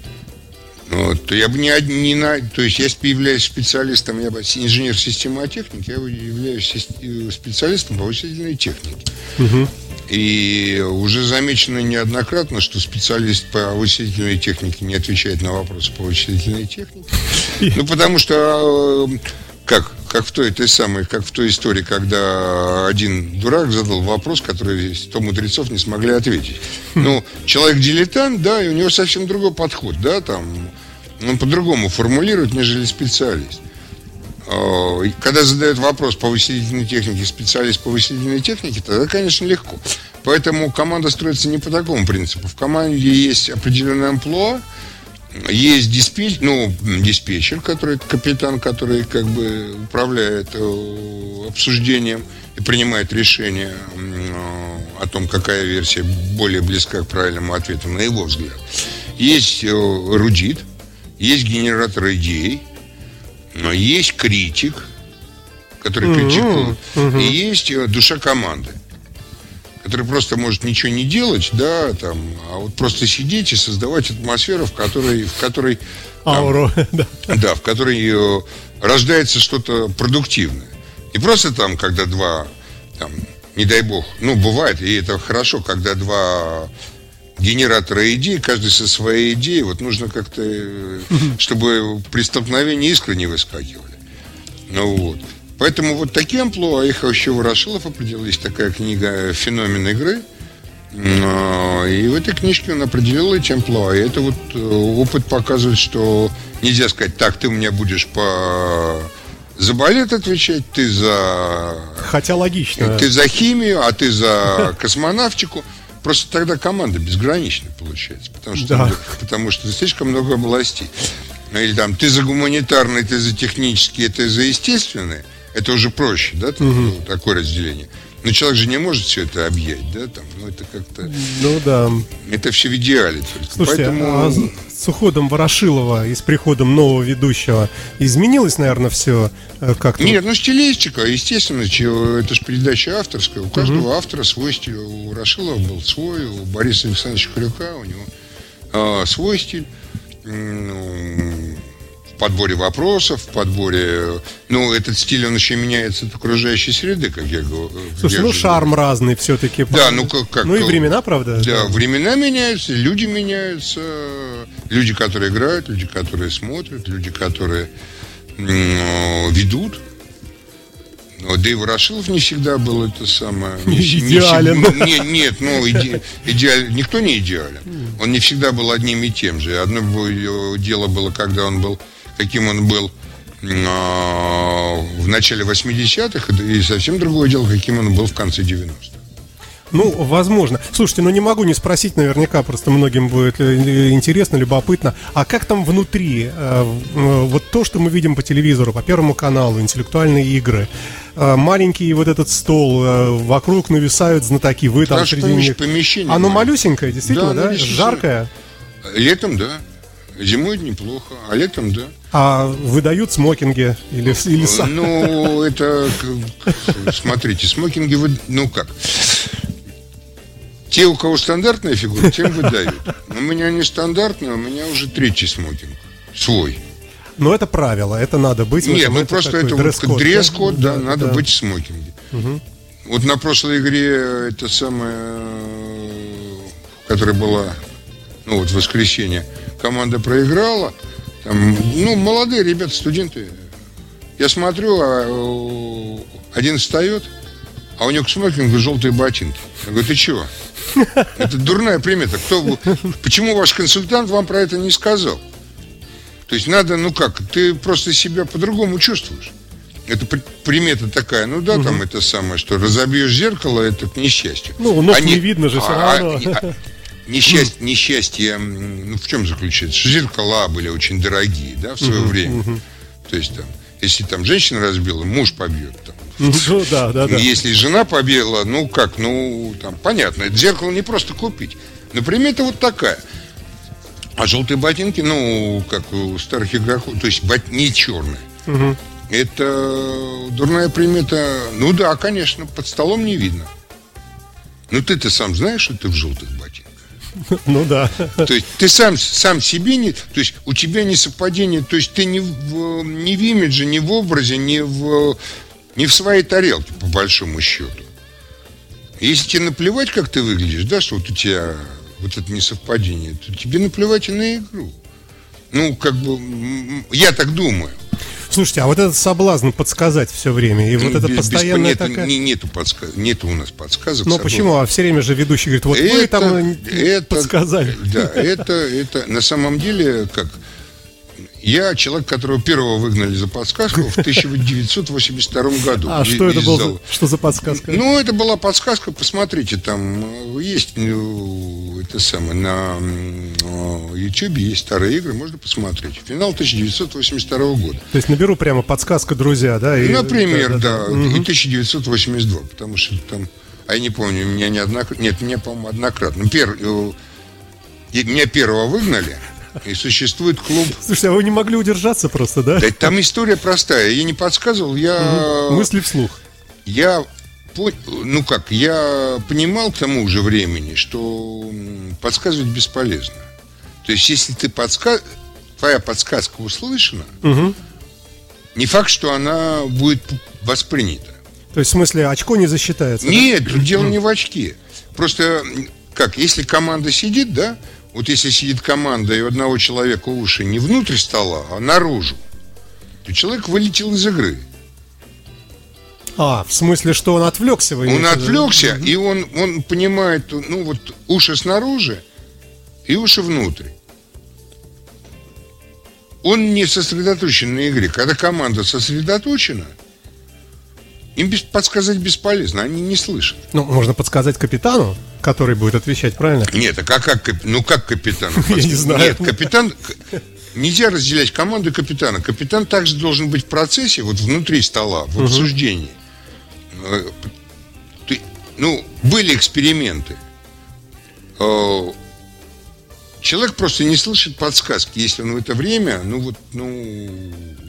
ну, то я бы не, не на... То есть, я являюсь специалистом, я бы инженер системотехники, я являюсь э, специалистом по вычислительной технике. Угу. И уже замечено неоднократно, что специалист по вычислительной технике не отвечает на вопросы по вычислительной технике. Ну, потому что э, как, как в той, той самой, как в той истории, когда один дурак задал вопрос, который 100 мудрецов не смогли ответить. Хм. Ну, человек дилетант, да, и у него совсем другой подход, да, там, он по-другому формулирует, нежели специалист. А, когда задают вопрос по вычислительной технике специалист по вычислительной технике, тогда, конечно, легко. Поэтому команда строится не по такому принципу. В команде есть определенный амплуа, есть диспетчер, ну, диспетчер, который капитан, который как бы управляет э, обсуждением и принимает решение э, о том, какая версия более близка к правильному ответу, на его взгляд. Есть э, рудит, есть генератор идей, но есть критик, который критикует, и есть душа команды который просто может ничего не делать, да, там, а вот просто сидеть и создавать атмосферу, в которой, в которой там, Ауру, да. да, в которой э, рождается что-то продуктивное. И просто там, когда два, там, не дай бог, ну, бывает, и это хорошо, когда два генератора идей, каждый со своей идеей, вот нужно как-то, э, чтобы при столкновении искры не выскакивали. Ну вот. Поэтому вот такие амплуа, их еще Ворошилов определил, есть такая книга «Феномен игры», и в этой книжке он определил эти амплуа. И это вот э, опыт показывает, что нельзя сказать, так, ты у меня будешь по за балет отвечать, ты за... Хотя логично. Ты за химию, а ты за космонавтику. Просто тогда команда безграничная получается. Потому что, да. потому что слишком много областей. Или там ты за гуманитарный, ты за технические, ты за естественные – это уже проще, да, угу. ну, такое разделение. Но человек же не может все это объять, да, там, ну это как-то... Ну да. Это все в идеале только. Слушайте, Поэтому... а с уходом Ворошилова и с приходом нового ведущего изменилось, наверное, все э, как-то? Нет, ну стилистика, естественно, это же передача авторская. У каждого угу. автора свой стиль. У Ворошилова был свой, у Бориса Александровича Крюка у него а, свой стиль. Ну, подборе вопросов, в подборе... Ну, этот стиль, он еще меняется от окружающей среды, как я говорю. Слушай, ну, шарм разный все-таки. Да, ну, как, как... Ну, и времена, правда? Да, да, времена меняются, люди меняются. Люди, которые играют, люди, которые смотрят, люди, которые ведут. Но Дэйв Ворошилов не всегда был это самое... Не, идеален. Не, нет, нет, ну, иде, идеаль, никто не идеален. Он не всегда был одним и тем же. Одно дело было, когда он был каким он был а, в начале 80-х, и совсем другое дело, каким он был в конце 90-х. Ну, возможно. Слушайте, ну не могу не спросить, наверняка просто многим будет э, интересно, любопытно. А как там внутри? Э, вот то, что мы видим по телевизору, по Первому каналу, интеллектуальные игры, э, маленький вот этот стол, вокруг нависают знатоки, вы там среди них. Помещение Оно малюсенькое, действительно, да? да? Жаркое? Летом, да. Зимой неплохо, а летом да. А выдают смокинги или, или сам? Ну, это, смотрите, смокинги, вы, ну как, те, у кого стандартная фигура, тем выдают. У меня не стандартная, у меня уже третий смокинг, свой. Но это правило, это надо быть. Нет, ну просто это дресс-код, дресс-код да, да, надо да. быть в смокинге. Угу. Вот на прошлой игре это самое, которая была, ну вот в воскресенье, команда проиграла. Там, ну, молодые ребята, студенты. Я смотрю, а, один встает, а у него к смокингу желтые ботинки. Я говорю, ты чего? Это дурная примета. Кто, почему ваш консультант вам про это не сказал? То есть надо, ну как, ты просто себя по-другому чувствуешь. это примета такая, ну да, угу. там это самое, что разобьешь зеркало, это к несчастью. Ну, ног а не, не видно же все а, равно. А, а, несчастье, несчастье, ну в чем заключается? Зеркала были очень дорогие, да, в свое время. То есть там, если там женщина разбила, муж побьет там. Ну да, да, да. Если жена побила, ну как, ну там понятно, это зеркало не просто купить. Например, это вот такая. А желтые ботинки, ну, как у старых игроков, то есть не черные. Угу. Это дурная примета. Ну да, конечно, под столом не видно. Ну ты-то сам знаешь, что ты в желтых ботинках. Ну да. То есть ты сам, сам себе не... То есть у тебя не совпадение, то есть ты не в, не в имидже, не в образе, не в, не в своей тарелке, по большому счету. Если тебе наплевать, как ты выглядишь, да, что вот у тебя вот это несовпадение, то тебе наплевать и на игру. Ну, как бы, я так думаю. Слушайте, а вот этот соблазн подсказать все время, и ну, вот это постоянная нет, такая... Не, нету, подсказ... нету у нас подсказок. Ну почему? А все время же ведущий говорит, вот это, вы там это, подсказали. Да, это, это на самом деле как я человек, которого первого выгнали за подсказку в 1982 году. А что это было? Что за подсказка? Ну, это была подсказка, посмотрите, там есть ну, это самое, на YouTube есть старые игры, можно посмотреть. Финал 1982 года. То есть наберу прямо подсказка, друзья, да? И, Например, да, да, да. и 1982, потому что там, а я не помню, меня неоднократно, нет, меня, по-моему, однократно. Пер, э, меня первого выгнали, и существует клуб... Слушайте, а вы не могли удержаться просто, да? Да там история простая. Я не подсказывал, я... Угу. Мысли вслух. Я ну как, я понимал к тому же времени, что подсказывать бесполезно. То есть, если ты подсказ... твоя подсказка услышана, угу. не факт, что она будет воспринята. То есть, в смысле, очко не засчитается? Нет, да? дело не в очке. Просто, как, если команда сидит, да, вот если сидит команда, и у одного человека уши не внутрь стола, а наружу, то человек вылетел из игры. А, в смысле, что он отвлекся? Вы он отвлекся, и он, он понимает, ну вот уши снаружи и уши внутрь. Он не сосредоточен на игре. Когда команда сосредоточена, им подсказать бесполезно, они не слышат. Ну, можно подсказать капитану, который будет отвечать, правильно? Нет, а как, как ну как капитану? Я не знаю. Нет, капитан... Нельзя разделять команду капитана. Капитан также должен быть в процессе, вот внутри стола, в обсуждении. Э, ну, были эксперименты. Человек просто не слышит подсказки, если он в это время, ну вот, ну...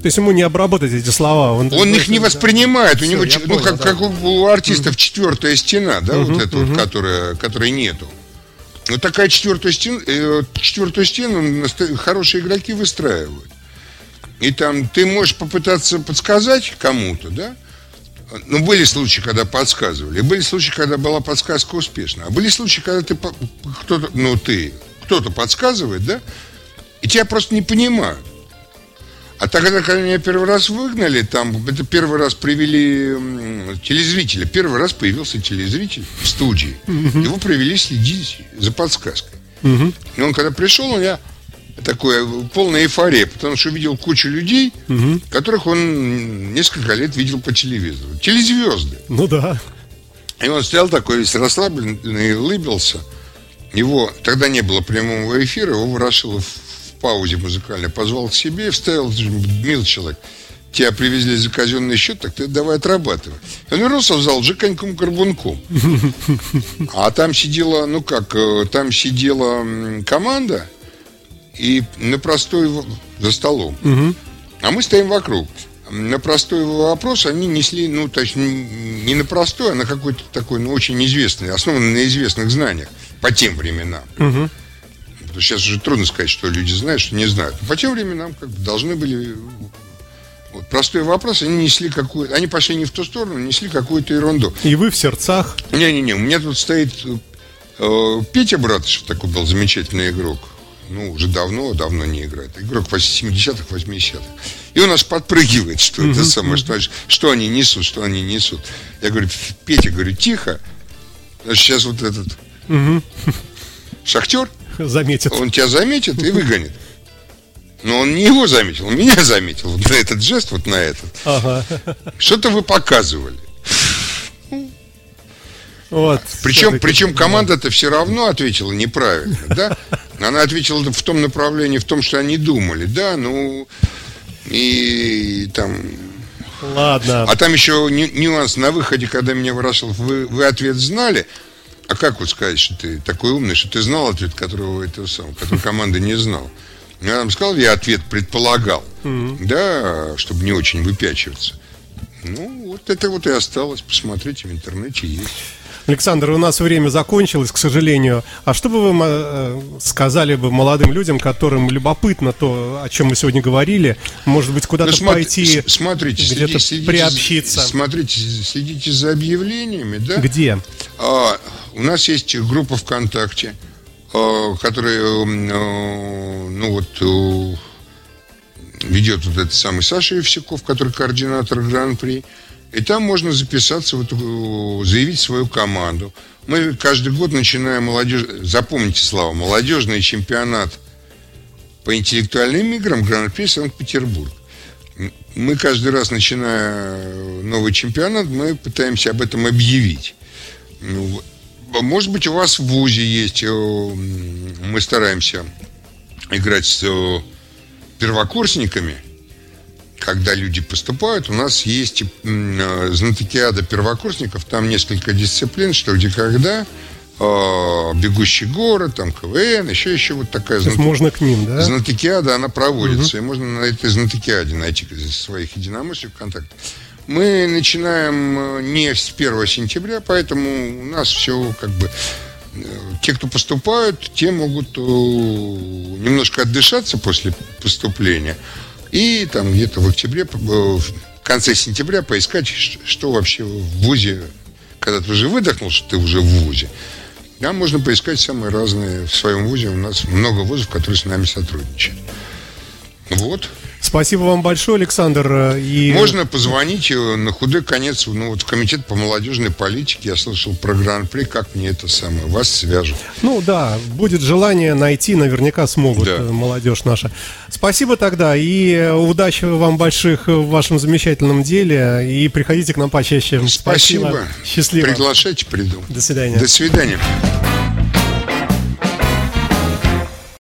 То есть ему не обработать эти слова? Он, он их не воспринимает. Да. У него, Все, ну, понял, как, да. как у артистов четвертая стена, да, угу, вот эта угу. вот, которая, которой нету. Вот такая четвертая стена, э, четвертую стену хорошие игроки выстраивают. И там ты можешь попытаться подсказать кому-то, да, ну, были случаи, когда подсказывали. Были случаи, когда была подсказка успешна. А были случаи, когда ты кто-то, ну, ты, кто-то подсказывает, да, и тебя просто не понимают. А тогда, когда меня первый раз выгнали, там, это первый раз привели телезрителя. Первый раз появился телезритель в студии. Его привели следить за подсказкой. И он, когда пришел, у меня такое полная эйфория, потому что увидел кучу людей, угу. которых он несколько лет видел по телевизору. Телезвезды. Ну да. И он стоял такой весь расслабленный, улыбился. Его тогда не было прямого эфира, его Ворошилов в паузе музыкальной позвал к себе, вставил, мил человек, тебя привезли за казенный счет, так ты давай отрабатывай. Он вернулся в зал Жиканьком Горбунком. А там сидела, ну как, э, там сидела команда, и на простой за столом. Угу. А мы стоим вокруг. На простой вопрос они несли, ну, точнее, не на простой, а на какой-то такой, ну, очень известный, основанный на известных знаниях по тем временам. Угу. Сейчас уже трудно сказать, что люди знают, что не знают. Но по тем временам как бы должны были вот, простой вопрос, они несли какую они пошли не в ту сторону, несли какую-то ерунду. И вы в сердцах? Не-не-не, у меня тут стоит э, Петя Братышев, такой был замечательный игрок ну, уже давно, давно не играет. Игрок 70-х, 80-х. И он аж подпрыгивает, что это самое, что, что они несут, что они несут. Я говорю, Петя, говорю, тихо. Значит, сейчас вот этот шахтер заметит. Он тебя заметит и выгонит. Но он не его заметил, он меня заметил. Вот на этот жест, вот на этот. Ага. Что-то вы показывали. Вот, причем, причем команда-то все равно ответила неправильно, да? Она ответила в том направлении, в том, что они думали, да, ну, и там... Ладно. А там еще нюанс на выходе, когда меня выражал, вы, вы ответ знали, а как вот сказать, что ты такой умный, что ты знал ответ, которого этого самого, который команда не знал? Я вам сказал, я ответ предполагал, mm-hmm. да, чтобы не очень выпячиваться. Ну, вот это вот и осталось. Посмотрите, в интернете есть. Александр, у нас время закончилось, к сожалению. А что бы вы э, сказали бы молодым людям, которым любопытно то, о чем мы сегодня говорили? Может быть, куда-то ну, пойти, смотрите, где-то следите, приобщиться? Смотрите, следите за объявлениями, да? Где? А, у нас есть группа ВКонтакте, а, которая, а, ну вот, ведет вот этот самый Саша Евсяков, который координатор Гран-при. И там можно записаться, вот, заявить свою команду. Мы каждый год начинаем молодежь... Запомните, Слава, молодежный чемпионат по интеллектуальным играм Гран-при Санкт-Петербург. Мы каждый раз, начиная новый чемпионат, мы пытаемся об этом объявить. Ну, может быть, у вас в ВУЗе есть, э, мы стараемся играть с э, первокурсниками – когда люди поступают, у нас есть э, знатокиада первокурсников, там несколько дисциплин, что где когда, э, бегущий город, там КВН, еще еще вот такая знат... можно к ним, да? Знатокиада, она проводится, угу. и можно на этой знатокиаде найти своих единомышленников контакт. Мы начинаем э, не с 1 сентября, поэтому у нас все как бы те, кто поступают, те могут немножко отдышаться после поступления, и там где-то в октябре, в конце сентября поискать, что вообще в ВУЗе, когда ты уже выдохнул, что ты уже в ВУЗе, там можно поискать самые разные в своем ВУЗе. У нас много вузов, которые с нами сотрудничают. Вот. Спасибо вам большое, Александр. И... Можно позвонить э, на худой конец ну, вот в комитет по молодежной политике. Я слышал про гран-при, как мне это самое. Вас свяжут. Ну да, будет желание найти, наверняка смогут да. Э, молодежь наша. Спасибо тогда и э, удачи вам больших в вашем замечательном деле. И приходите к нам почаще. Спасибо. Спасибо. Счастливо. Приглашайте, приду. До свидания. До свидания.